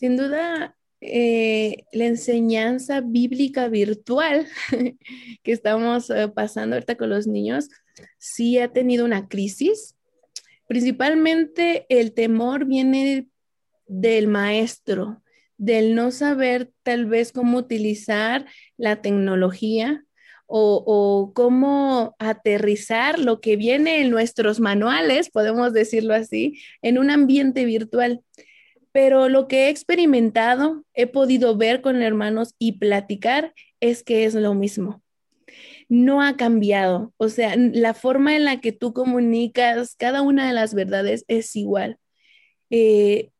Sin duda, eh, la enseñanza bíblica virtual que estamos eh, pasando ahorita con los niños sí ha tenido una crisis. Principalmente el temor viene del maestro, del no saber tal vez cómo utilizar la tecnología o, o, cómo aterrizar lo que viene en nuestros manuales, podemos decirlo así, en un ambiente virtual pero lo que he experimentado, he podido ver con hermanos y platicar es que es lo mismo. No ha cambiado. O sea, la forma en la que tú comunicas cada una de las verdades es igual. Eh,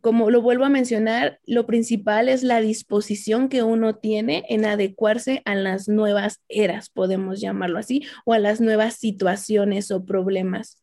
como lo vuelvo a mencionar, lo principal es la disposición que uno tiene en adecuarse a las nuevas eras, podemos llamarlo así, o a las nuevas situaciones o problemas.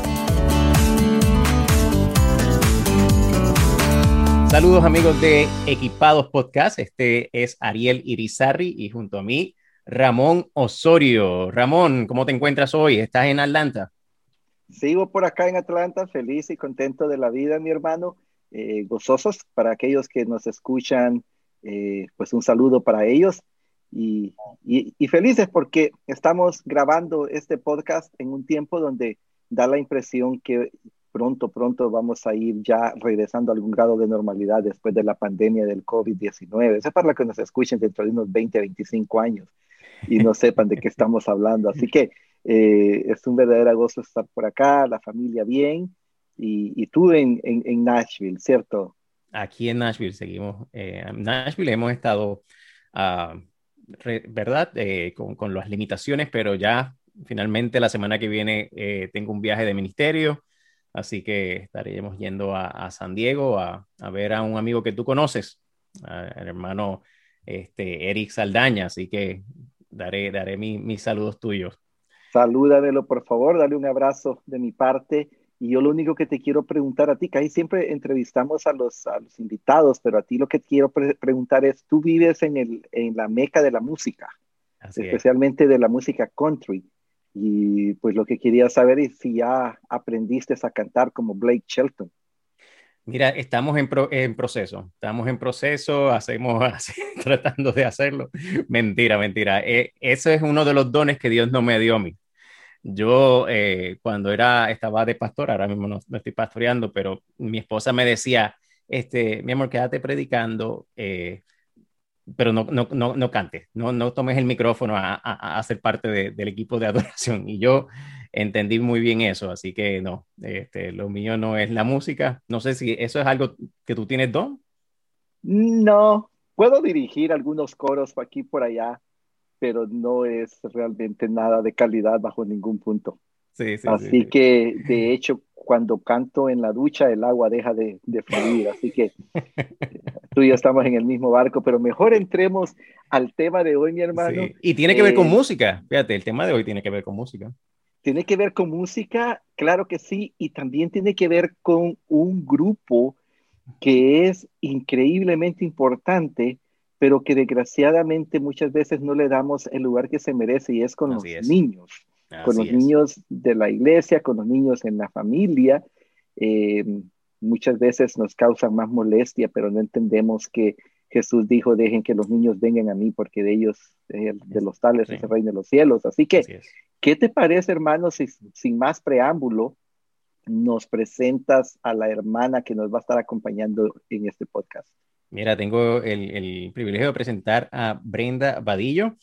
Saludos amigos de Equipados Podcast. Este es Ariel Irizarri y junto a mí Ramón Osorio. Ramón, ¿cómo te encuentras hoy? ¿Estás en Atlanta? Sigo por acá en Atlanta, feliz y contento de la vida, mi hermano. Eh, gozosos para aquellos que nos escuchan, eh, pues un saludo para ellos y, y felices porque estamos grabando este podcast en un tiempo donde da la impresión que pronto, pronto vamos a ir ya regresando a algún grado de normalidad después de la pandemia del COVID-19. Eso es para que nos escuchen dentro de unos 20, 25 años y no sepan de qué estamos hablando. Así que eh, es un verdadero gozo estar por acá, la familia bien y, tú en, en, Nashville, ¿cierto? Aquí en Nashville seguimos. Eh, en Nashville hemos estado, uh, ¿verdad? Eh, con, con, las limitaciones, pero ya finalmente la semana que viene tengo un viaje de ministerio Así que estaremos yendo a, San Diego a, ver a un amigo que tú conoces, el hermano este, Eric Saldaña. Así que daré, daré mis saludos tuyos. Salúdamelo, por favor, dale un abrazo de mi parte. Y yo lo único que te quiero preguntar a ti, que ahí siempre entrevistamos a los, invitados, pero a ti lo que quiero preguntar es, tú vives en, el, en la meca de la música, especialmente de la música country. Y pues lo que quería saber es si ya aprendiste a cantar como Blake Shelton. Mira, estamos en, proceso, estamos en proceso, hacemos tratando de hacerlo. Mentira, mentira. E, ese es uno de los dones que Dios no me dio a mí. Yo eh, cuando era, estaba de pastor, ahora mismo no, estoy pastoreando, pero mi esposa me decía, este, mi amor, quédate predicando, eh, pero no, no, no, no cantes, no, no tomes el micrófono a, a, a ser parte de, del equipo de adoración. Y yo entendí muy bien eso, así que no, este, lo mío no es la música. No sé si eso es algo que tú tienes, Don. No, puedo dirigir algunos coros aquí por allá, pero no es realmente nada de calidad bajo ningún punto. Sí, sí, así que, de hecho, cuando canto en la ducha, el agua deja de, de fluir. Así que tú y yo estamos en el mismo barco, pero mejor entremos al tema de hoy, mi hermano. Y tiene que ver con eh, música. Fíjate, el tema de hoy tiene que ver con música. Tiene que ver con música, claro que sí, y también tiene que ver con un grupo que es increíblemente importante, pero que desgraciadamente muchas veces no le damos el lugar que se merece y es con los niños, con los niños de la iglesia, con los niños en la familia. Eh, muchas veces nos causan más molestia, pero no entendemos que Jesús dijo, dejen que los niños vengan a mí porque de ellos, de, los tales, es el reino de los cielos. Así que, ¿qué te parece, hermano, si sin más preámbulo, nos presentas a la hermana que nos va a estar acompañando en este podcast? Mira, tengo el, el privilegio de presentar a Brenda Vadillo.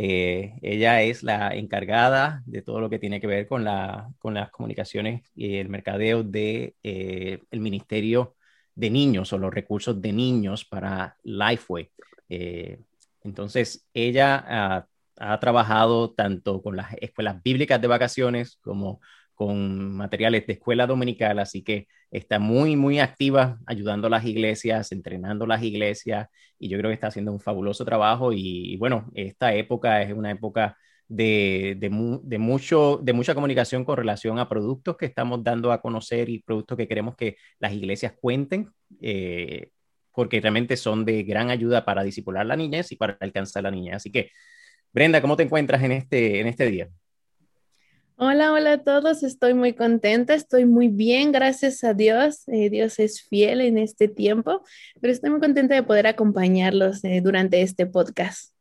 Eh, ella es la encargada de todo lo que tiene que ver con, la, con las comunicaciones y el mercadeo del de, eh, Ministerio de Niños o los recursos de niños para Lifeway. Eh, entonces, ella ha, ha trabajado tanto con las escuelas bíblicas de vacaciones como con materiales de escuela dominical, así que está muy, muy activa ayudando a las iglesias, entrenando a las iglesias, y yo creo que está haciendo un fabuloso trabajo. Y, bueno, esta época es una época de, de, mucho, de mucha comunicación con relación a productos que estamos dando a conocer y productos que queremos que las iglesias cuenten, eh, porque realmente son de gran ayuda para disipular la niñez y para alcanzar la niñez. Así que, Brenda, ¿cómo te encuentras en este, en este día? Hola, hola a todos. Estoy muy contenta, estoy muy bien, gracias a Dios. Eh, Dios es fiel en este tiempo, pero estoy muy contenta de poder acompañarlos eh, durante este podcast.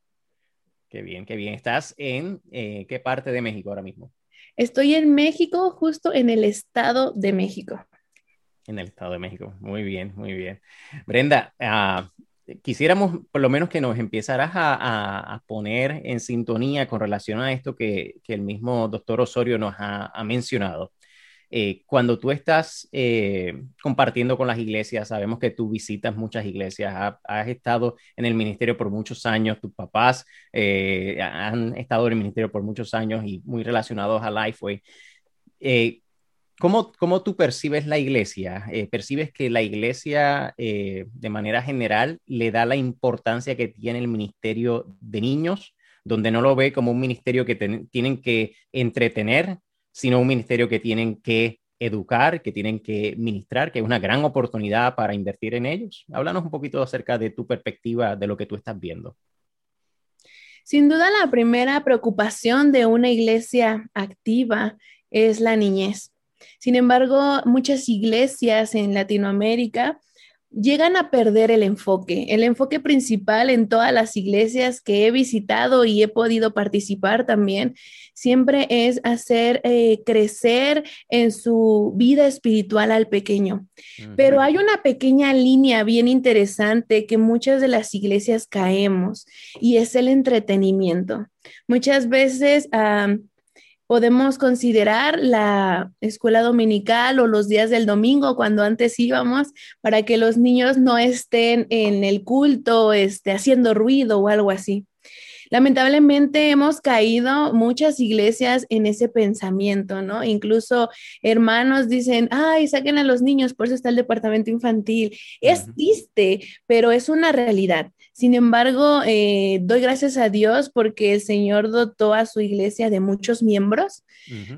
Qué bien, qué bien. ¿Estás en eh, qué parte de México ahora mismo? Estoy en México, justo en el Estado de México. En el Estado de México. Muy bien, muy bien. Brenda, uh, quisiéramos por lo menos que nos empezaras a, poner en sintonía con relación a esto que, el mismo doctor Osorio nos ha, mencionado. Eh, cuando tú estás eh, compartiendo con las iglesias, sabemos que tú visitas muchas iglesias, has estado en el ministerio por muchos años, tus papás eh, han estado en el ministerio por muchos años y muy relacionados a Lifeway. ¿Cómo, ¿Cómo, tú percibes la iglesia? Eh, ¿Percibes que la iglesia eh, de manera general le da la importancia que tiene el ministerio de niños, donde no lo ve como un ministerio que tienen que entretener, sino un ministerio que tienen que educar, que tienen que ministrar, que es una gran oportunidad para invertir en ellos? Háblanos un poquito acerca de tu perspectiva, de lo que tú estás viendo. Sin duda, la primera preocupación de una iglesia activa es la niñez. Sin embargo, muchas iglesias en Latinoamérica llegan a perder el enfoque. El enfoque principal en todas las iglesias que he visitado y he podido participar también, siempre es hacer eh, crecer en su vida espiritual al pequeño. Pero hay una pequeña línea bien interesante que muchas de las iglesias caemos y es el entretenimiento. Muchas veces podemos considerar la escuela dominical o los días del domingo cuando antes íbamos para que los niños no estén en el culto, este, haciendo ruido o algo así. Lamentablemente hemos caído muchas iglesias en ese pensamiento, ¿no? Incluso hermanos dicen, ay, saquen a los niños, por eso está el departamento infantil. Es triste, pero es una realidad. Sin embargo, eh, doy gracias a Dios porque el Señor dotó a su iglesia de muchos miembros,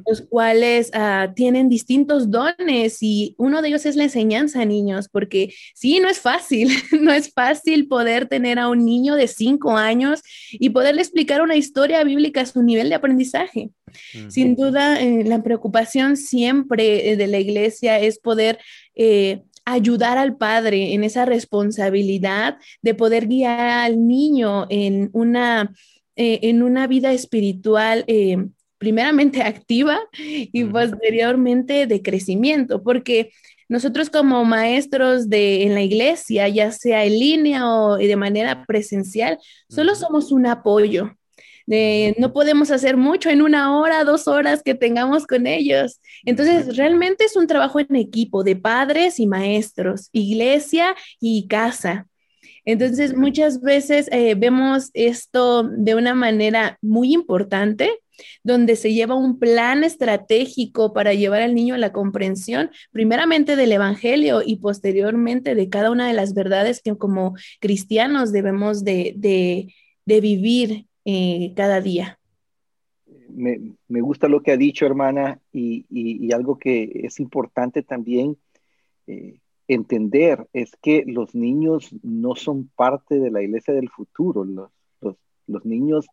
los cuales ah, tienen distintos dones y uno de ellos es la enseñanza a niños, porque sí, no es fácil, no es fácil poder tener a un niño de cinco años y poderle explicar una historia bíblica a su nivel de aprendizaje. Sin duda, eh, la preocupación siempre eh, de la iglesia es poder ayudar al padre en esa responsabilidad de poder guiar al niño en una, eh, en una vida espiritual. Eh, primeramente activa y posteriormente de crecimiento, porque nosotros como maestros de en la iglesia, ya sea en línea o de manera presencial, solo somos un apoyo no podemos hacer mucho en una hora, dos horas que tengamos con ellos. Entonces, realmente es un trabajo en equipo de padres y maestros, iglesia y casa. Entonces, muchas veces eh, vemos esto de una manera muy importante, donde se lleva un plan estratégico para llevar al niño a la comprensión, primeramente del Evangelio y posteriormente de cada una de las verdades que como cristianos debemos de, de vivir eh, cada día. Me, me, gusta lo que ha dicho, hermana, y, y, algo que es importante también eh, entender es que los niños no son parte de la iglesia del futuro, los, los, los niños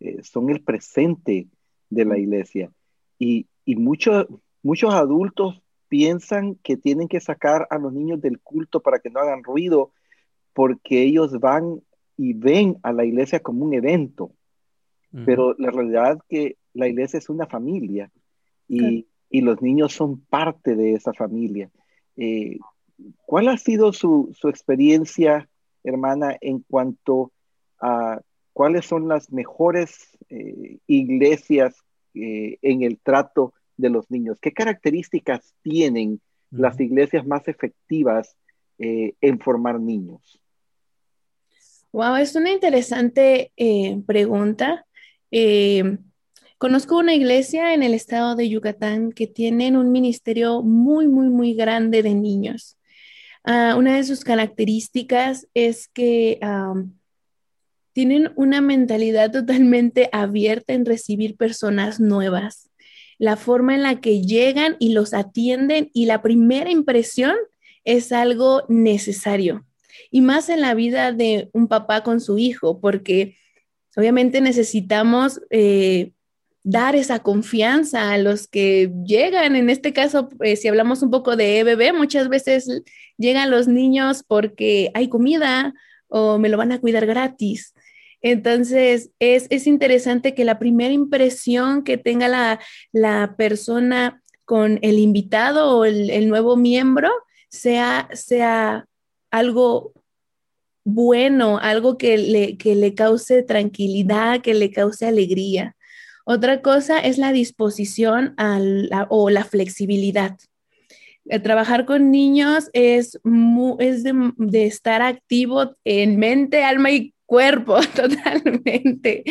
eh, son el presente de la iglesia. Y, y muchos, muchos adultos piensan que tienen que sacar a los niños del culto para que no hagan ruido, porque ellos van y ven a la iglesia como un evento pero la realidad es que la iglesia es una familia y, y los niños son parte de esa familia. Eh, ¿Cuál ha sido su, su, experiencia, hermana, en cuanto a cuáles son las mejores eh, iglesias eh, en el trato de los niños? ¿Qué características tienen las iglesias más efectivas en formar niños? Wow, es una interesante pregunta. Eh, conozco una iglesia en el estado de Yucatán que tienen un ministerio muy, muy, muy grande de niños. Ah, una de sus características es que tienen una mentalidad totalmente abierta en recibir personas nuevas. La forma en la que llegan y los atienden y la primera impresión es algo necesario. Y más en la vida de un papá con su hijo, porque obviamente necesitamos eh, dar esa confianza a los que llegan. En este caso, eh, si hablamos un poco de EBB, muchas veces llegan los niños porque hay comida o me lo van a cuidar gratis. Entonces, es, interesante que la primera impresión que tenga la, persona con el invitado o el, nuevo miembro sea, sea algo bueno, algo que le, que le cause tranquilidad, que le cause alegría. Otra cosa es la disposición o la flexibilidad. Eh, trabajar con niños es, es de, de, estar activo en mente, alma y cuerpo totalmente,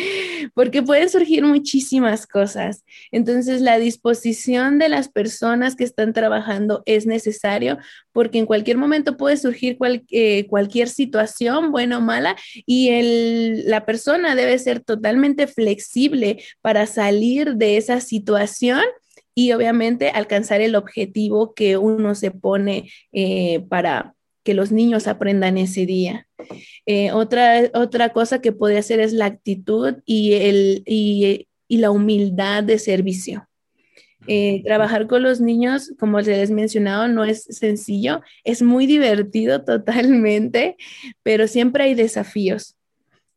porque pueden surgir muchísimas cosas. Entonces, la disposición de las personas que están trabajando es necesario porque en cualquier momento puede surgir eh, cualquier situación, buena o mala, y el, la persona debe ser totalmente flexible para salir de esa situación y obviamente alcanzar el objetivo que uno se pone eh, para que los niños aprendan ese día. Eh, otra, otra cosa que puede hacer es la actitud y, el, y, la humildad de servicio. Eh, trabajar con los niños, como les he mencionado, no es sencillo, es muy divertido totalmente, pero siempre hay desafíos.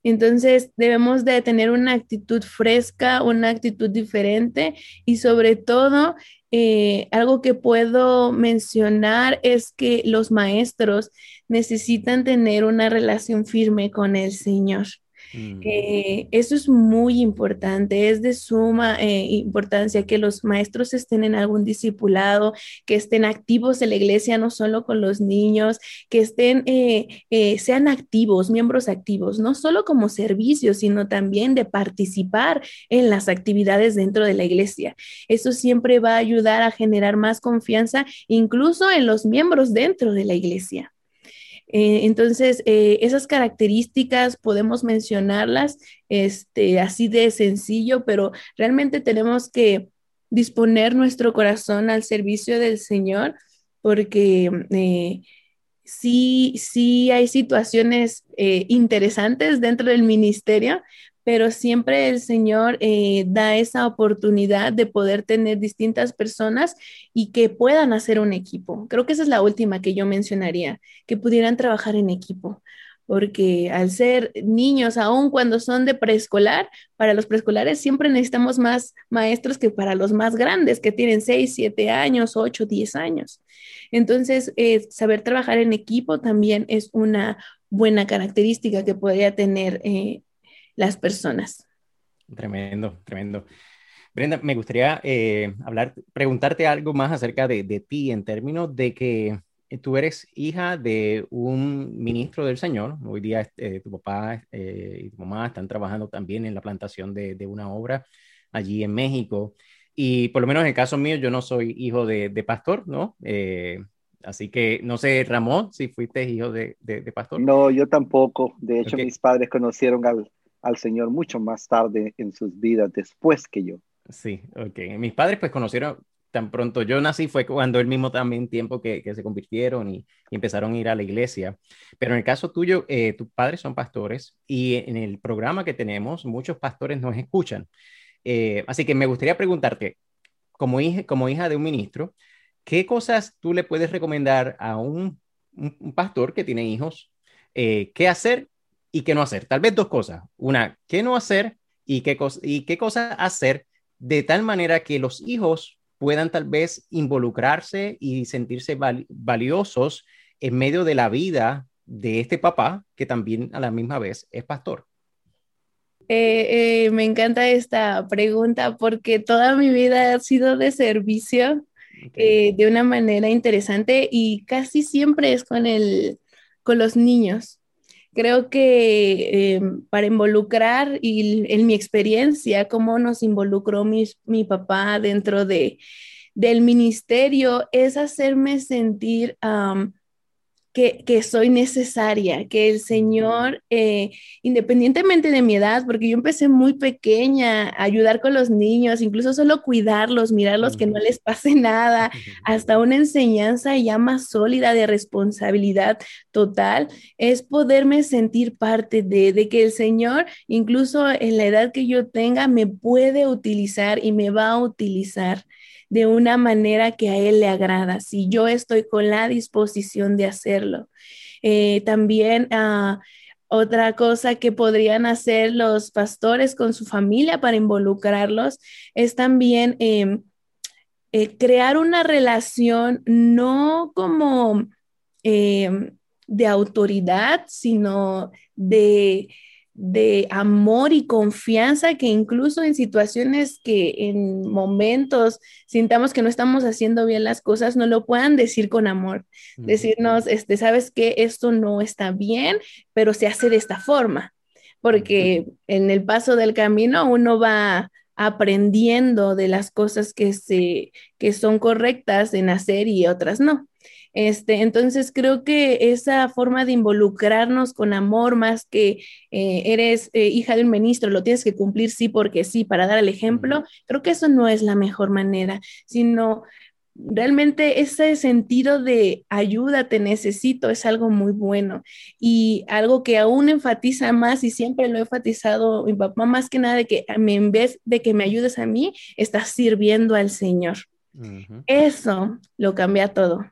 Entonces debemos de tener una actitud fresca, una actitud diferente y sobre todo eh, algo que puedo mencionar es que los maestros necesitan tener una relación firme con el Señor. Mm. Eh, eso es muy importante, es de suma eh, importancia que los maestros estén en algún discipulado, que estén activos en la iglesia, no solo con los niños, que estén, eh, sean activos, miembros activos, no solo como servicio, sino también de participar en las actividades dentro de la iglesia. Eso siempre va a ayudar a generar más confianza, incluso en los miembros dentro de la iglesia. Eh, entonces, eh, esas características podemos mencionarlas este, así de sencillo, pero realmente tenemos que disponer nuestro corazón al servicio del Señor porque eh, sí, sí hay situaciones interesantes dentro del ministerio, pero siempre el Señor eh, da esa oportunidad de poder tener distintas personas y que puedan hacer un equipo. Creo que esa es la última que yo mencionaría, que pudieran trabajar en equipo, porque al ser niños, aun cuando son de preescolar, para los preescolares siempre necesitamos más maestros que para los más grandes, que tienen 6, 7 años, 8, 10 años. Entonces, eh, saber trabajar en equipo también es una buena característica que podría tener eh, las personas. Tremendo, tremendo. Brenda, me gustaría eh, hablar, preguntarte algo más acerca de, ti en términos de que tú eres hija de un ministro del Señor. Hoy día eh, tu papá eh, y tu mamá están trabajando también en la plantación de, una obra allí en México. Y por lo menos en el caso mío, yo no soy hijo de, pastor, ¿no? así que no sé, Ramón, si fuiste hijo de, pastor. No, yo tampoco. De hecho, mis padres conocieron al, al Señor mucho más tarde en sus vidas, después que yo. Sí, ok. Mis padres pues conocieron tan pronto yo nací fue cuando el mismo también tiempo que, que se convirtieron y, empezaron a ir a la iglesia. Pero en el caso tuyo, eh, tus padres son pastores y en el programa que tenemos, muchos pastores nos escuchan. Eh, así que me gustaría preguntarte, como hija, como hija de un ministro, ¿qué cosas tú le puedes recomendar a un, pastor que tiene hijos? Eh, ¿Qué hacer y qué no hacer. Tal vez dos cosas. Una, qué no hacer y qué, y qué cosas hacer de tal manera que los hijos puedan tal vez involucrarse y sentirse valiosos en medio de la vida de este papá, que también a la misma vez es pastor. Eh, eh, me encanta esta pregunta porque toda mi vida ha sido de servicio eh, de una manera interesante y casi siempre es con, el, con los niños. Creo que eh, para involucrar y en mi experiencia, cómo nos involucró mi, mi papá dentro de, del ministerio, es hacerme sentir que, soy necesaria, que el Señor, eh, independientemente de mi edad, porque yo empecé muy pequeña a ayudar con los niños, incluso solo cuidarlos, mirarlos que no les pase nada, hasta una enseñanza ya más sólida de responsabilidad total, es poderme sentir parte de, de que el Señor, incluso en la edad que yo tenga, me puede utilizar y me va a utilizar de una manera que a Él le agrada, si yo estoy con la disposición de hacerlo. Eh, también ah, otra cosa que podrían hacer los pastores con su familia para involucrarlos es también em, eh, crear una relación no como em, de autoridad, sino de de amor y confianza que incluso en situaciones que en momentos sintamos que no estamos haciendo bien las cosas, no lo puedan decir con amor. Decirnos, este, sabes que esto no está bien, pero se hace de esta forma, porque en el paso del camino uno va aprendiendo de las cosas que, se, que son correctas en hacer y otras no. Este, entonces creo que esa forma de involucrarnos con amor, más que eh, eres eh, hija de un ministro, lo tienes que cumplir sí porque sí, para dar el ejemplo, creo que eso no es la mejor manera, sino realmente ese sentido de ayuda, te necesito, es algo muy bueno y algo que aún enfatiza más y siempre lo he enfatizado mi papá más que nada de que en vez de que me ayudes a mí, estás sirviendo al Señor. Eso lo cambia todo.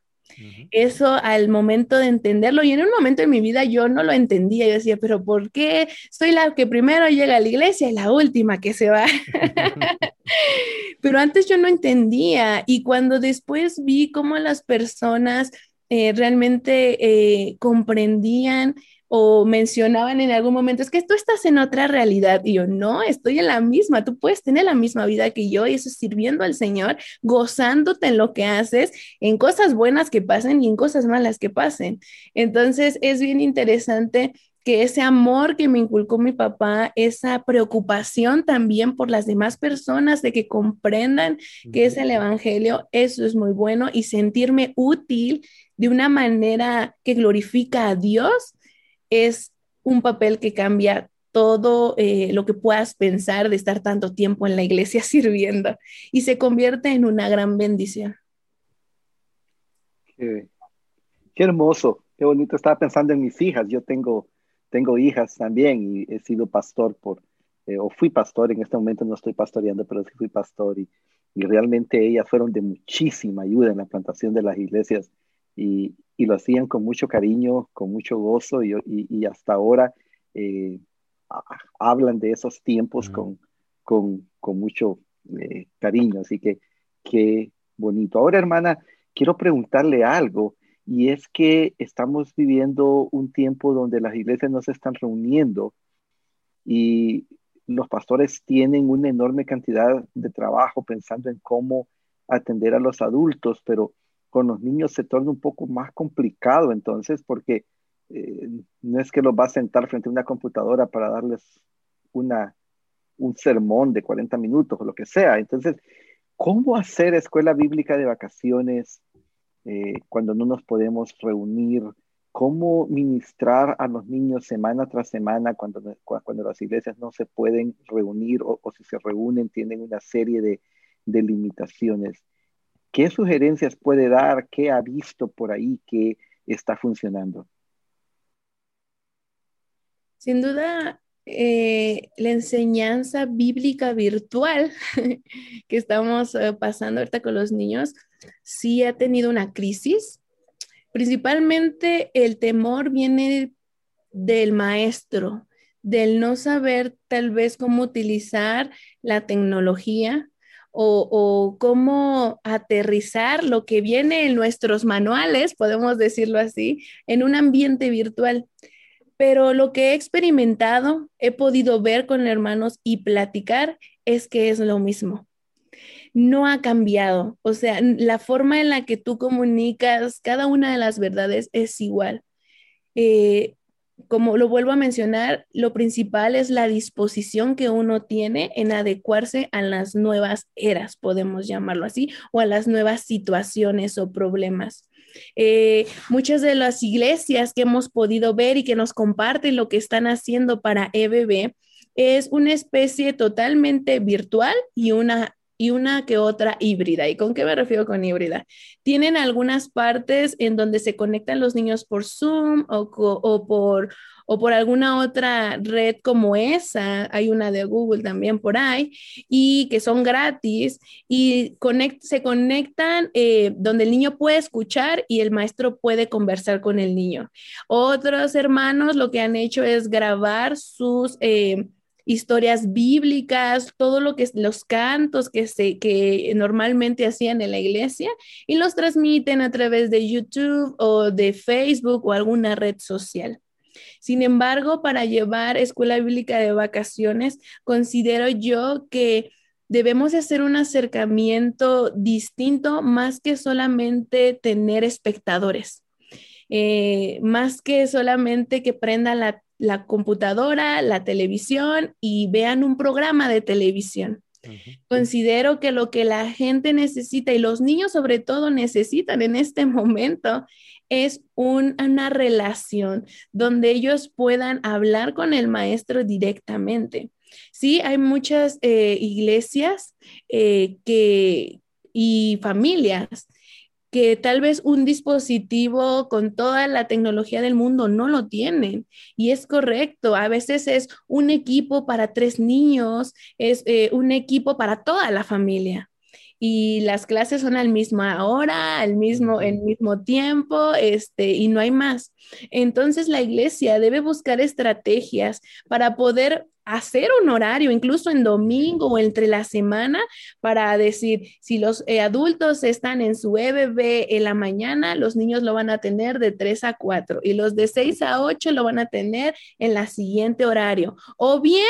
Eso al momento de entenderlo, y en un momento de mi vida yo no lo entendía, yo decía, pero ¿por qué soy la que primero llega a la iglesia y la última que se va? pero antes yo no entendía y cuando después vi cómo las personas eh, realmente eh, comprendían o mencionaban en algún momento, es que tú estás en otra realidad. Y yo, no, estoy en la misma, tú puedes tener la misma vida que yo y eso es sirviendo al Señor, gozándote en lo que haces, en cosas buenas que pasen y en cosas malas que pasen. Entonces es bien interesante que ese amor que me inculcó mi papá, esa preocupación también por las demás personas de que comprendan que es el Evangelio, eso es muy bueno y sentirme útil de una manera que glorifica a Dios, es un papel que cambia todo eh, lo que puedas pensar de estar tanto tiempo en la iglesia sirviendo y se convierte en una gran bendición. Qué, hermoso, qué bonito. Estaba pensando en mis hijas. Yo tengo, tengo hijas también y he sido pastor por, eh, o fui pastor, en este momento no estoy pastoreando, pero sí fui pastor y, y realmente ellas fueron de muchísima ayuda en la plantación de las iglesias y, y lo hacían con mucho cariño, con mucho gozo y, y, hasta ahora eh, hablan de esos tiempos con, con, con, mucho eh, cariño. Así que qué bonito. Ahora, hermana, quiero preguntarle algo y es que estamos viviendo un tiempo donde las iglesias no se están reuniendo y los pastores tienen una enorme cantidad de trabajo pensando en cómo atender a los adultos, pero con los niños se torna un poco más complicado entonces porque eh, no es que los va a sentar frente a una computadora para darles una, un sermón de 40 minutos o lo que sea. Entonces, ¿cómo hacer escuela bíblica de vacaciones eh, cuando no nos podemos reunir? ¿Cómo ministrar a los niños semana tras semana cuando, cuando las iglesias no se pueden reunir o, si se reúnen tienen una serie de, de limitaciones? ¿Qué sugerencias puede dar? ¿Qué ha visto por ahí que está funcionando? Sin duda, eh, la enseñanza bíblica virtual que estamos eh, pasando ahorita con los niños sí ha tenido una crisis. Principalmente el temor viene del maestro, del no saber tal vez cómo utilizar la tecnología o, cómo aterrizar lo que viene en nuestros manuales, podemos decirlo así, en un ambiente virtual. Pero lo que he experimentado, he podido ver con hermanos y platicar es que es lo mismo. No ha cambiado. O sea, la forma en la que tú comunicas cada una de las verdades es igual. Eh, como lo vuelvo a mencionar, lo principal es la disposición que uno tiene en adecuarse a las nuevas eras, podemos llamarlo así, o a las nuevas situaciones o problemas. Eh, muchas de las iglesias que hemos podido ver y que nos comparten lo que están haciendo para EBB es una especie totalmente virtual y una y una que otra híbrida. ¿Y con qué me refiero con híbrida? Tienen algunas partes en donde se conectan los niños por Zoom o, o por o por alguna otra red como esa, hay una de Google también por ahí, y que son gratis y se conectan eh, donde el niño puede escuchar y el maestro puede conversar con el niño. Otros hermanos lo que han hecho es grabar sus... Eh, historias bíblicas, todo lo que los cantos que se que normalmente hacían en la iglesia y los transmiten a través de YouTube o de Facebook o alguna red social. Sin embargo, para llevar escuela bíblica de vacaciones, considero yo que debemos hacer un acercamiento distinto más que solamente tener espectadores, eh, más que solamente que prendan la, la, computadora, la televisión y vean un programa de televisión. Considero que lo que la gente necesita y los niños sobre todo necesitan en este momento es una relación donde ellos puedan hablar con el maestro directamente. Sí, hay muchas eh, iglesias eh, que, y familias que tal vez un dispositivo con toda la tecnología del mundo no lo tienen. Y es correcto, a veces es un equipo para tres niños, es eh, un equipo para toda la familia y las clases son al mismo hora, al mismo, el mismo tiempo, este, y no hay más. Entonces la iglesia debe buscar estrategias para poder hacer un horario, incluso en domingo o entre la semana, para decir, si los eh, adultos están en su EBB en la mañana, los niños lo van a tener de 3 a 4 y los de 6 a 8 lo van a tener en la siguiente horario. O bien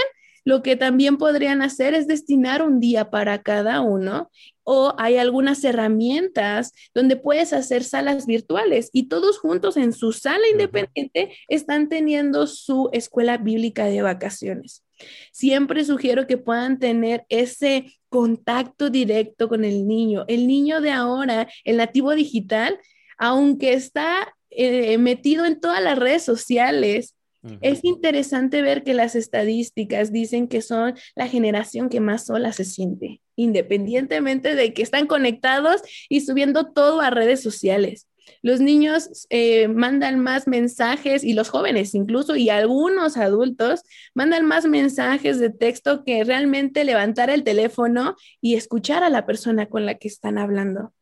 lo que también podrían hacer es destinar un día para cada uno o hay algunas herramientas donde puedes hacer salas virtuales y todos juntos en su sala independiente están teniendo su escuela bíblica de vacaciones. Siempre sugiero que puedan tener ese contacto directo con el niño. El niño de ahora, el nativo digital, aunque está eh, metido en todas las redes sociales, es interesante ver que las estadísticas dicen que son la generación que más sola se siente, independientemente de que están conectados y subiendo todo a redes sociales. Los niños eh, mandan más mensajes y los jóvenes incluso y algunos adultos mandan más mensajes de texto que realmente levantar el teléfono y escuchar a la persona con la que están hablando.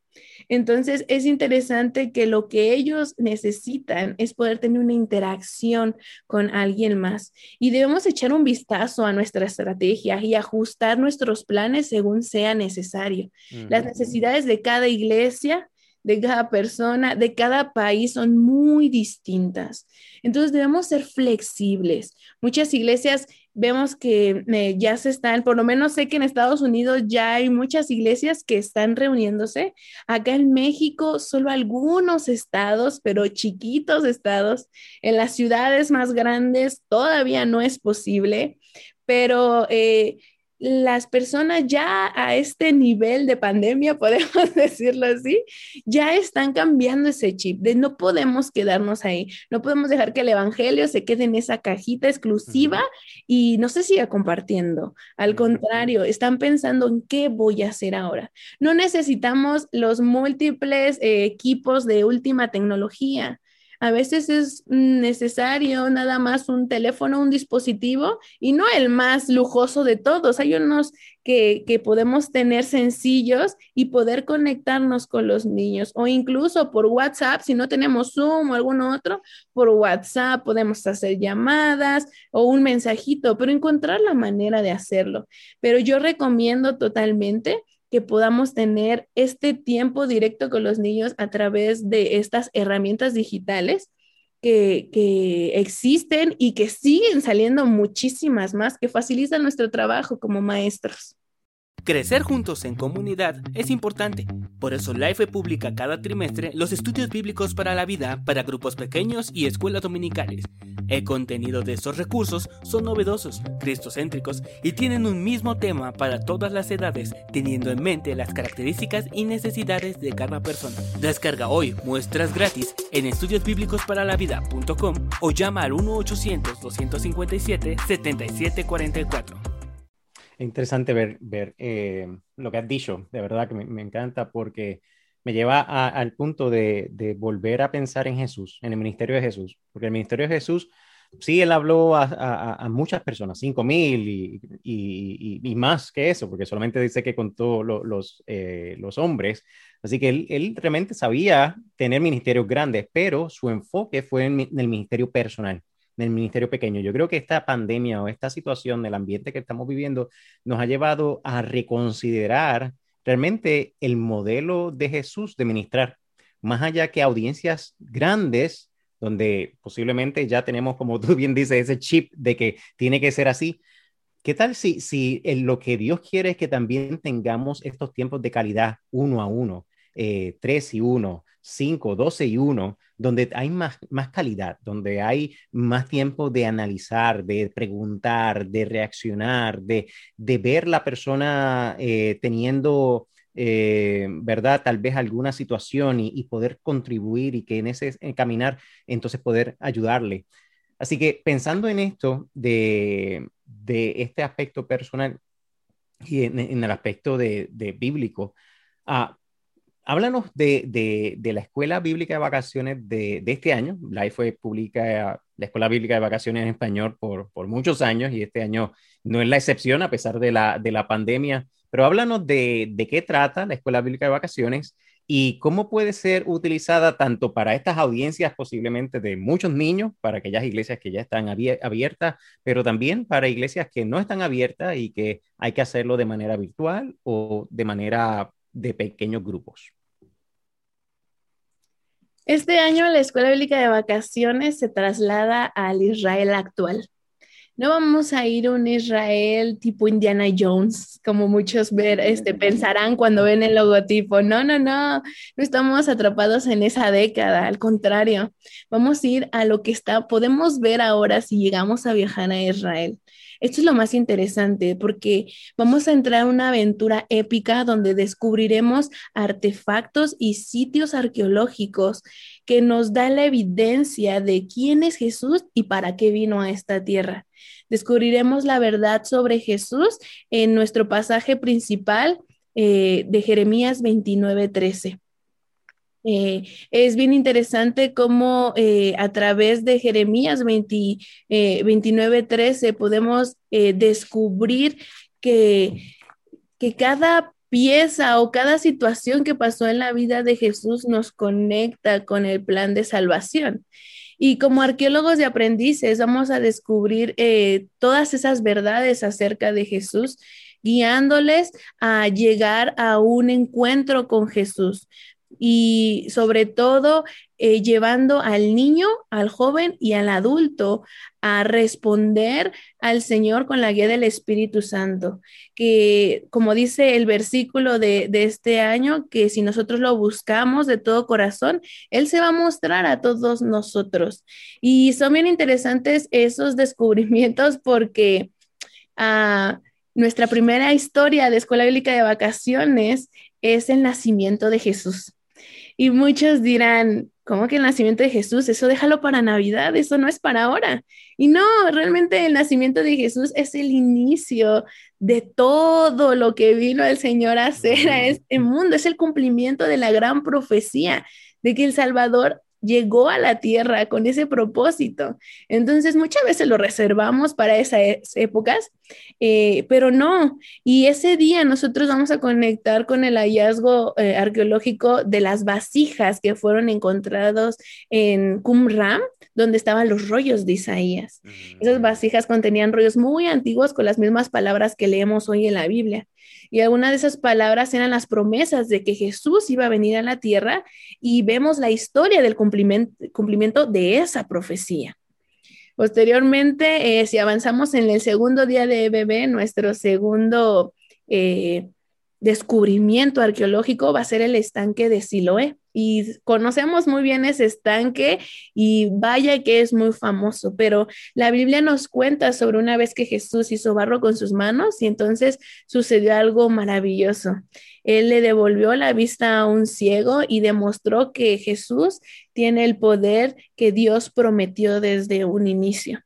Entonces, es interesante que lo que ellos necesitan es poder tener una interacción con alguien más. Y debemos echar un vistazo a nuestra estrategia y ajustar nuestros planes según sea necesario. Las necesidades de cada iglesia de cada persona, de cada país son muy distintas. Entonces debemos ser flexibles. Muchas iglesias vemos que eh, ya se están, por lo menos sé que en Estados Unidos ya hay muchas iglesias que están reuniéndose. Acá en México, solo algunos estados, pero chiquitos estados. En las ciudades más grandes todavía no es posible, pero eh, las personas ya a este nivel de pandemia, podemos decirlo así, ya están cambiando ese chip de no podemos quedarnos ahí, no podemos dejar que el Evangelio se quede en esa cajita exclusiva y no se siga compartiendo. Al contrario, están pensando en qué voy a hacer ahora. No necesitamos los múltiples eh, equipos de última tecnología. A veces es necesario nada más un teléfono, un dispositivo y no el más lujoso de todos. Hay unos que, podemos tener sencillos y poder conectarnos con los niños o incluso por WhatsApp, si no tenemos Zoom o algún otro, por WhatsApp podemos hacer llamadas o un mensajito, pero encontrar la manera de hacerlo. Pero yo recomiendo totalmente que podamos tener este tiempo directo con los niños a través de estas herramientas digitales que, que, existen y que siguen saliendo muchísimas más que facilitan nuestro trabajo como maestros. Crecer juntos en comunidad es importante, por eso Life publica cada trimestre los estudios bíblicos para la vida para grupos pequeños y escuelas dominicales. El contenido de estos recursos son novedosos, cristocéntricos y tienen un mismo tema para todas las edades, teniendo en mente las características y necesidades de cada persona. Descarga hoy muestras gratis en estudiosbíblicosparalaVida.com o llama al 1-800-257-7744 interesante ver, eh, lo que has dicho, de verdad que me, encanta porque me lleva al punto de, volver a pensar en Jesús, en el ministerio de Jesús, porque el ministerio de Jesús, sí, él habló a, muchas personas, cinco mil y, más que eso, porque solamente dice que contó los, eh, hombres, así que él, realmente sabía tener ministerios grandes, pero su enfoque fue en el ministerio personal el ministerio pequeño. Yo creo que esta pandemia o esta situación del ambiente que estamos viviendo nos ha llevado a reconsiderar realmente el modelo de Jesús de ministrar, más allá que audiencias grandes, donde posiblemente ya tenemos, como tú bien dices, ese chip de que tiene que ser así. ¿Qué tal si, si lo que Dios quiere es que también tengamos estos tiempos de calidad uno a uno, eh, tres y uno, 5, 12 y 1, donde hay más, más calidad, donde hay más tiempo de analizar, de preguntar, de reaccionar, de, de ver la persona eh, teniendo, eh, ¿verdad? Tal vez alguna situación y, poder contribuir y que en ese caminar, entonces poder ayudarle. Así que pensando en esto de, de este aspecto personal y en, el aspecto de, bíblico, ah, háblanos de, de, la Escuela Bíblica de Vacaciones de, este año. La fue publica la Escuela Bíblica de Vacaciones en español por, por, muchos años y este año no es la excepción a pesar de la, de la pandemia. Pero háblanos de qué trata la Escuela Bíblica de Vacaciones y cómo puede ser utilizada tanto para estas audiencias posiblemente de muchos niños, para aquellas iglesias que ya están abiertas, pero también para iglesias que no están abiertas y que hay que hacerlo de manera virtual o de manera de pequeños grupos. Este año la Escuela Bíblica de Vacaciones se traslada al Israel actual. No vamos a ir a un Israel tipo Indiana Jones, como muchos ver, este, pensarán cuando ven el logotipo. No, no, no, no estamos atrapados en esa década, al contrario, vamos a ir a lo que está, podemos ver ahora si llegamos a viajar a Israel. Esto es lo más interesante porque vamos a entrar en una aventura épica donde descubriremos artefactos y sitios arqueológicos que nos dan la evidencia de quién es Jesús y para qué vino a esta tierra. Descubriremos la verdad sobre Jesús en nuestro pasaje principal eh, de Jeremías 29, 13. Eh, es bien interesante cómo eh, a través de Jeremías 20, 29, 13 podemos descubrir que, que cada pieza o cada situación que pasó en la vida de Jesús nos conecta con el plan de salvación. Y como arqueólogos y aprendices vamos a descubrir eh, todas esas verdades acerca de Jesús, guiándoles a llegar a un encuentro con Jesús y sobre todo eh, llevando al niño, al joven y al adulto a responder al Señor con la guía del Espíritu Santo, que como dice el versículo de, de este año, que si nosotros lo buscamos de todo corazón, Él se va a mostrar a todos nosotros. Y son bien interesantes esos descubrimientos porque... Uh, nuestra primera historia de Escuela Bíblica de Vacaciones es el nacimiento de Jesús. Y muchos dirán, ¿cómo que el nacimiento de Jesús? Eso déjalo para Navidad, eso no es para ahora. Y no, realmente el nacimiento de Jesús es el inicio de todo lo que vino el Señor a hacer a este mundo, es el cumplimiento de la gran profecía de que el Salvador llegó a la tierra con ese propósito. Entonces, muchas veces lo reservamos para esas épocas, eh, pero no. Y ese día nosotros vamos a conectar con el hallazgo eh, arqueológico de las vasijas que fueron encontrados en Qumran, donde estaban los rollos de Isaías. Esas mm. vasijas contenían rollos muy antiguos con las mismas palabras que leemos hoy en la Biblia. Y algunas de esas palabras eran las promesas de que Jesús iba a venir a la tierra y vemos la historia del cumplimiento, de esa profecía. Posteriormente, eh, si avanzamos en el segundo día de bebé, nuestro segundo eh, descubrimiento arqueológico va a ser el estanque de Siloé. Y conocemos muy bien ese estanque y vaya que es muy famoso, pero la Biblia nos cuenta sobre una vez que Jesús hizo barro con sus manos y entonces sucedió algo maravilloso. Él le devolvió la vista a un ciego y demostró que Jesús tiene el poder que Dios prometió desde un inicio.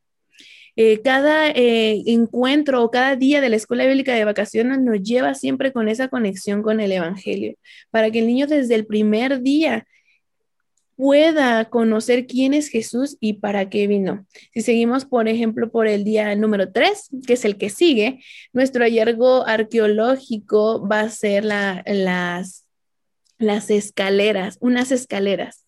Eh, cada eh, encuentro o cada día de la escuela bíblica de vacaciones nos lleva siempre con esa conexión con el Evangelio, para que el niño desde el primer día pueda conocer quién es Jesús y para qué vino. Si seguimos, por ejemplo, por el día número 3, que es el que sigue, nuestro hallazgo arqueológico va a ser las, las escaleras, unas escaleras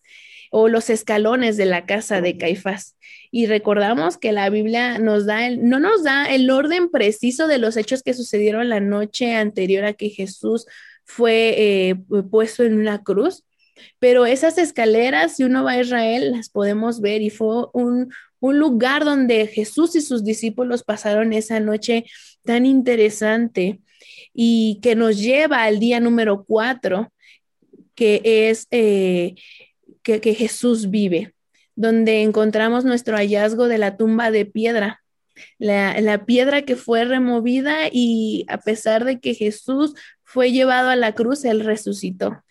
o los escalones de la casa de Caifás. Y recordamos que la Biblia nos da el, no nos da el orden preciso de los hechos que sucedieron la noche anterior a que Jesús fue eh, puesto en una cruz, pero esas escaleras, si uno va a Israel, las podemos ver y fue un, un lugar donde Jesús y sus discípulos pasaron esa noche tan interesante y que nos lleva al día número cuatro, que es eh, que, Jesús vive, donde encontramos nuestro hallazgo de la tumba de piedra, la, piedra que fue removida y a pesar de que Jesús fue llevado a la cruz, él resucitó.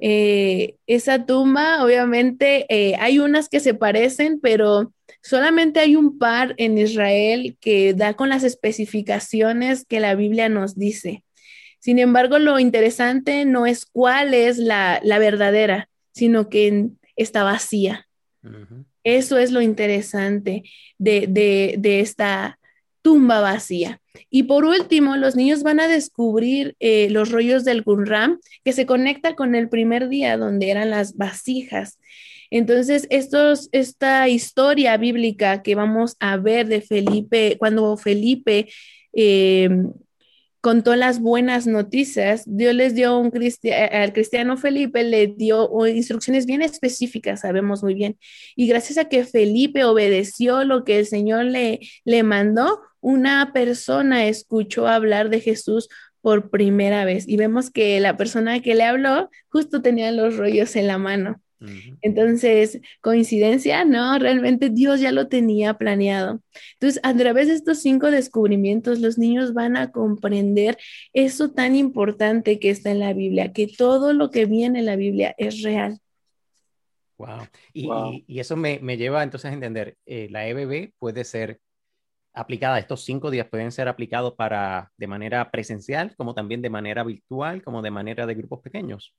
Eh, esa tumba, obviamente, eh, hay unas que se parecen, pero solamente hay un par en Israel que da con las especificaciones que la Biblia nos dice. Sin embargo, lo interesante no es cuál es la, la verdadera, sino que está vacía. Eso es lo interesante de, esta tumba vacía. Y por último, los niños van a descubrir eh, los rollos del Qumran, que se conecta con el primer día donde eran las vasijas. Entonces, estos, esta historia bíblica que vamos a ver de Felipe, cuando Felipe eh, contó las buenas noticias, Dios les dio un cristiano, al cristiano Felipe le dio instrucciones bien específicas, sabemos muy bien. Y gracias a que Felipe obedeció lo que el Señor le, le mandó, una persona escuchó hablar de Jesús por primera vez. Y vemos que la persona que le habló justo tenía los rollos en la mano. Entonces, coincidencia, no, realmente Dios ya lo tenía planeado. Entonces, a través de estos cinco descubrimientos, los niños van a comprender eso tan importante que está en la Biblia, que todo lo que viene en la Biblia es real. Wow. Y, eso me, lleva entonces a entender, eh, la EBB puede ser aplicada, estos cinco días pueden ser aplicados para de manera presencial, como también de manera virtual, como de manera de grupos pequeños.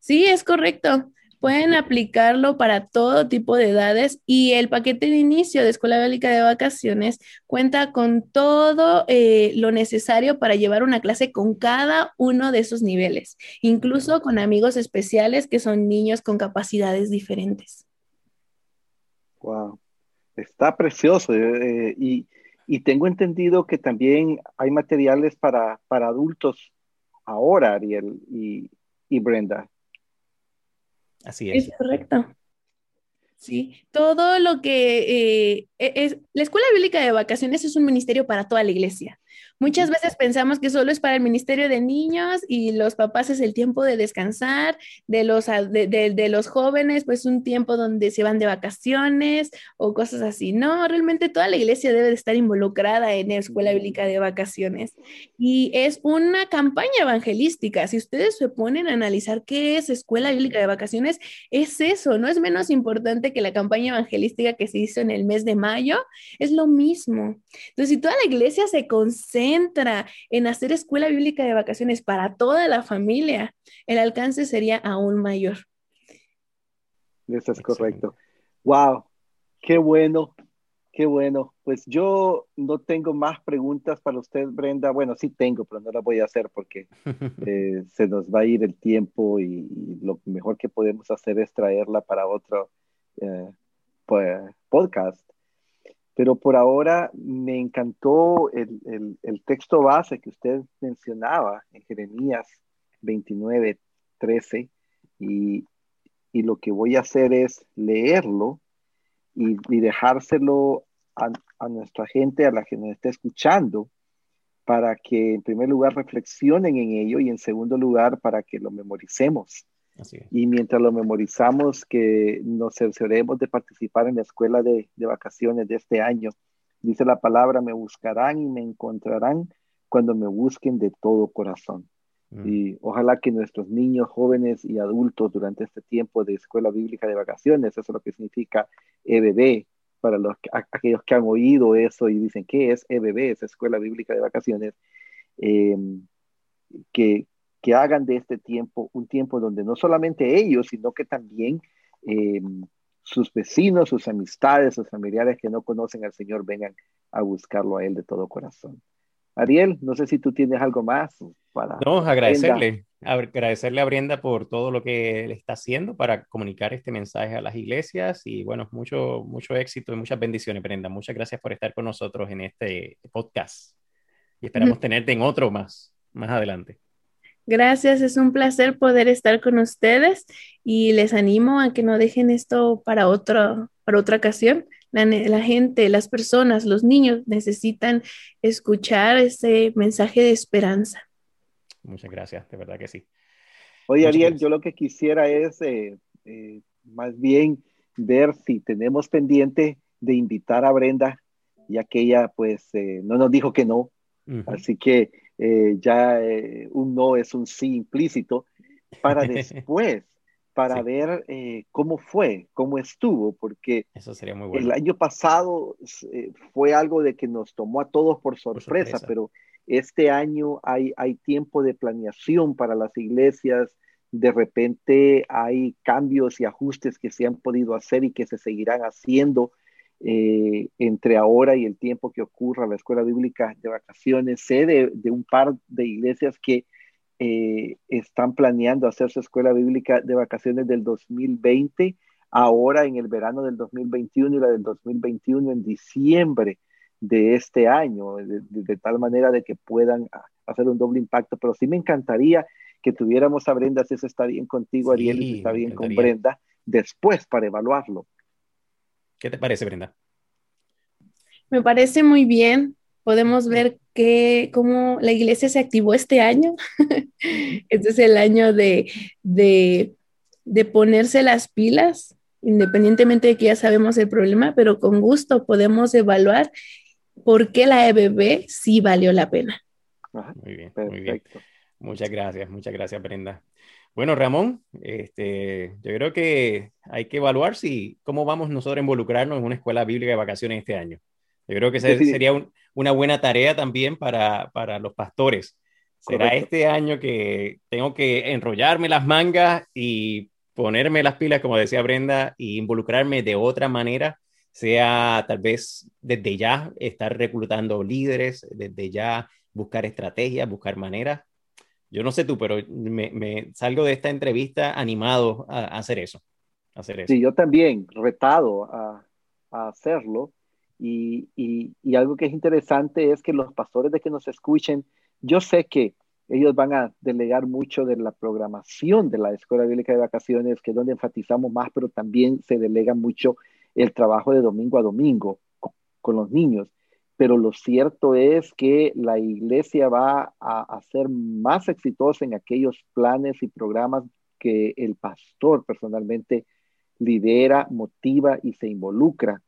Sí, es correcto. Pueden aplicarlo para todo tipo de edades y el paquete de inicio de Escuela Bíblica de Vacaciones cuenta con todo eh, lo necesario para llevar una clase con cada uno de esos niveles, incluso con amigos especiales que son niños con capacidades diferentes. Wow, está precioso eh, y, tengo entendido que también hay materiales para, para adultos ahora, Ariel y, y Brenda. Así es. Es correcto. Sí, todo lo que eh, e-, es la escuela bíblica de vacaciones es un ministerio para toda la iglesia. Muchas veces pensamos que solo es para el Ministerio de Niños y los papás es el tiempo de descansar, de los, de, los jóvenes, pues un tiempo donde se van de vacaciones o cosas así. No, realmente toda la iglesia debe de estar involucrada en la Escuela Bíblica de Vacaciones. Y es una campaña evangelística. Si ustedes se ponen a analizar qué es Escuela Bíblica de Vacaciones, es eso, no es menos importante que la campaña evangelística que se hizo en el mes de mayo, es lo mismo. Entonces, si toda la iglesia se concentra, entra en hacer escuela bíblica de vacaciones para toda la familia, el alcance sería aún mayor. Eso es correcto. Wow, qué bueno, qué bueno. Pues yo no tengo más preguntas para usted, Brenda. Bueno, sí tengo, pero no las voy a hacer porque eh, se nos va a ir el tiempo y, lo mejor que podemos hacer es traerla para otro eh, pues, podcast. Pero por ahora me encantó el, texto base que usted mencionaba en Jeremías 29, 13, y, lo que voy a hacer es leerlo y, y dejárselo a, a, nuestra gente, a la que nos está escuchando, para que en primer lugar reflexionen en ello y en segundo lugar para que lo memoricemos. Y mientras lo memorizamos, que nos cercioremos de participar en la escuela de, de vacaciones de este año. Dice la palabra, me buscarán y me encontrarán cuando me busquen de todo corazón. Mm. Y ojalá que nuestros niños, jóvenes y adultos durante este tiempo de escuela bíblica de vacaciones, eso es lo que significa EBB, para los, aquellos que han oído eso y dicen, ¿qué es EBB? Es Escuela Bíblica de Vacaciones. Em, que, que, hagan de este tiempo un tiempo donde no solamente ellos, sino que también em, sus vecinos, sus amistades, sus familiares que no conocen al Señor vengan a buscarlo a Él de todo corazón. Ariel, no sé si tú tienes algo más para... No, agradecerle, agradecerle a Brenda por todo lo que le está haciendo para comunicar este mensaje a las iglesias y bueno, mucho, mucho éxito y muchas bendiciones, Brenda. Muchas gracias por estar con nosotros en este podcast y esperamos tenerte en otro más, más adelante. Gracias, es un placer poder estar con ustedes y les animo a que no dejen esto para, otro, para otra ocasión. La, gente, las personas, los niños necesitan escuchar ese mensaje de esperanza. Muchas gracias, de verdad que sí. Oye, Ariel, yo lo que quisiera es eh, eh, más bien ver si tenemos pendiente de invitar a Brenda, ya que ella pues eh, no nos dijo que no, así que ya un no es un sí implícito, para después para ver eh, cómo fue, cómo estuvo, porque Eso sería muy bueno. el año pasado eh, fue algo de que nos tomó a todos por sorpresa, pero este año hay, hay tiempo de planeación para las iglesias, de repente hay cambios y ajustes que se han podido hacer y que se seguirán haciendo eh, entre ahora y el tiempo que ocurra la escuela bíblica de vacaciones. Sé de, de un par de iglesias que eh, están planeando hacer su escuela bíblica de vacaciones del 2020, ahora en el verano del 2021 y la del 2021 en diciembre de este año, de, tal manera de que puedan hacer un doble impacto. Pero sí me encantaría que tuviéramos a Brenda, si eso está bien contigo, Ariel, si está bien con Brenda, después para evaluarlo. ¿Qué te parece, Brenda? Me parece muy bien podemos ver que, cómo la iglesia se activó este año. este es el año de, de, de ponerse las pilas, independientemente de que ya sabemos el problema, pero con gusto podemos evaluar por qué la EBB sí valió la pena. muy bien, muy bien. Muchas gracias, muchas gracias, Brenda. Bueno, Ramón, este, yo creo que hay que evaluar si cómo vamos nosotros a involucrarnos en una escuela bíblica de vacaciones este año. Yo creo que sería un, una buena tarea también para, para los pastores. Será este año que tengo que enrollarme las mangas y ponerme las pilas, como decía Brenda, y involucrarme de otra manera, sea tal vez desde ya estar reclutando líderes, desde ya buscar estrategias, buscar maneras. Yo no sé tú, pero me, salgo de esta entrevista animado a, hacer eso. hacer eso. Sí, yo también, retado a, hacerlo y, algo que es interesante es que los pastores de que nos escuchen, yo sé que ellos van a delegar mucho de la programación de la Escuela Bíblica de Vacaciones, que es donde enfatizamos más, pero también se delega mucho el trabajo de domingo a domingo con, los niños. Pero lo cierto es que la iglesia va a, a ser más exitosa en aquellos planes y programas que el pastor personalmente lidera, motiva y se involucra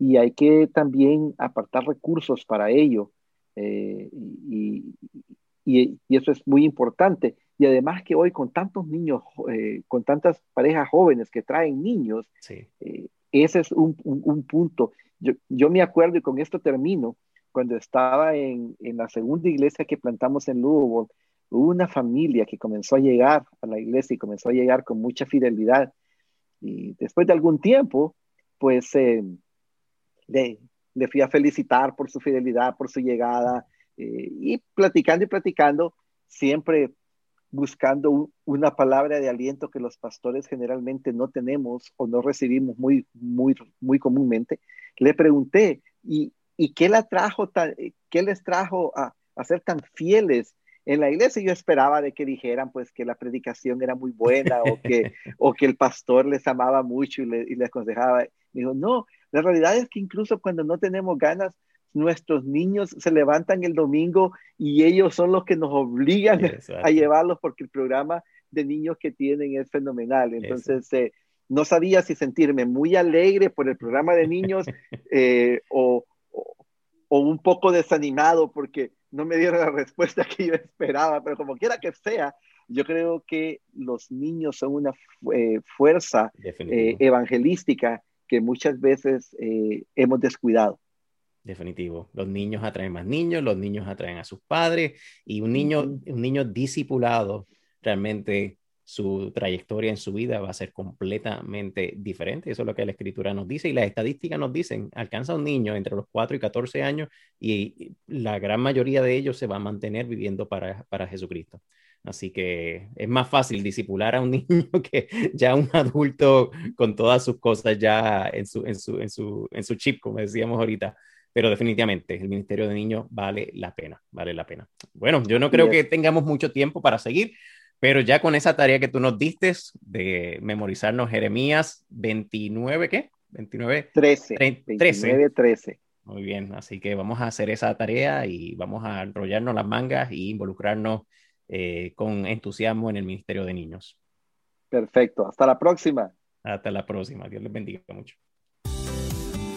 y hay que también apartar recursos para ello. Eh, y, y, eso es muy importante. Y además que hoy con tantos niños, eh, con tantas parejas jóvenes que traen niños, eh, ese es un, un, punto. Yo, me acuerdo, y con esto termino, cuando estaba en, en la segunda iglesia que plantamos en Louisville, hubo una familia que comenzó a llegar a la iglesia y comenzó a llegar con mucha fidelidad. Y después de algún tiempo, pues le, fui a felicitar por su fidelidad, por su llegada, eh, y platicando y platicando, siempre buscando una palabra de aliento que los pastores generalmente no tenemos o no recibimos muy, muy, muy comúnmente, le pregunté, ¿y, y qué, la trajo qué les trajo a, a ser tan fieles en la iglesia yo esperaba de que dijeran pues que la predicación era muy buena o que, o que el pastor les amaba mucho y, le, y les aconsejaba. dijo, no, la realidad es que incluso cuando no tenemos ganas, nuestros niños se levantan el domingo y ellos son los que nos obligan a llevarlos porque el programa de niños que tienen es fenomenal. Entonces, eh, no sabía si sentirme muy alegre por el programa de niños eh, o, o, un poco desanimado porque no me dieron la respuesta que yo esperaba, pero como quiera que sea, yo creo que los niños son una eh, fuerza evangelística que muchas veces hemos descuidado. Definitivo. Los niños atraen más niños, los niños atraen a sus padres y un niño, un niño discipulado realmente su trayectoria en su vida va a ser completamente diferente. Eso es lo que la escritura nos dice y las estadísticas nos dicen, alcanza un niño entre los 4 y 14 años y la gran mayoría de ellos se va a mantener viviendo para, para Jesucristo. Así que es más fácil disipular a un niño que ya un adulto con todas sus cosas ya en su, en su, en su, en su chip, como decíamos ahorita pero definitivamente el Ministerio de Niños vale la pena, vale la pena. Bueno, yo no creo que tengamos mucho tiempo para seguir, pero ya con esa tarea que tú nos diste de memorizarnos Jeremías 29, ¿qué? 29, 13. 13. 13. Muy bien, así que vamos a hacer esa tarea y vamos a enrollarnos las mangas y involucrarnos eh, con entusiasmo en el Ministerio de Niños. Perfecto, hasta la próxima. Hasta la próxima, Dios les bendiga mucho.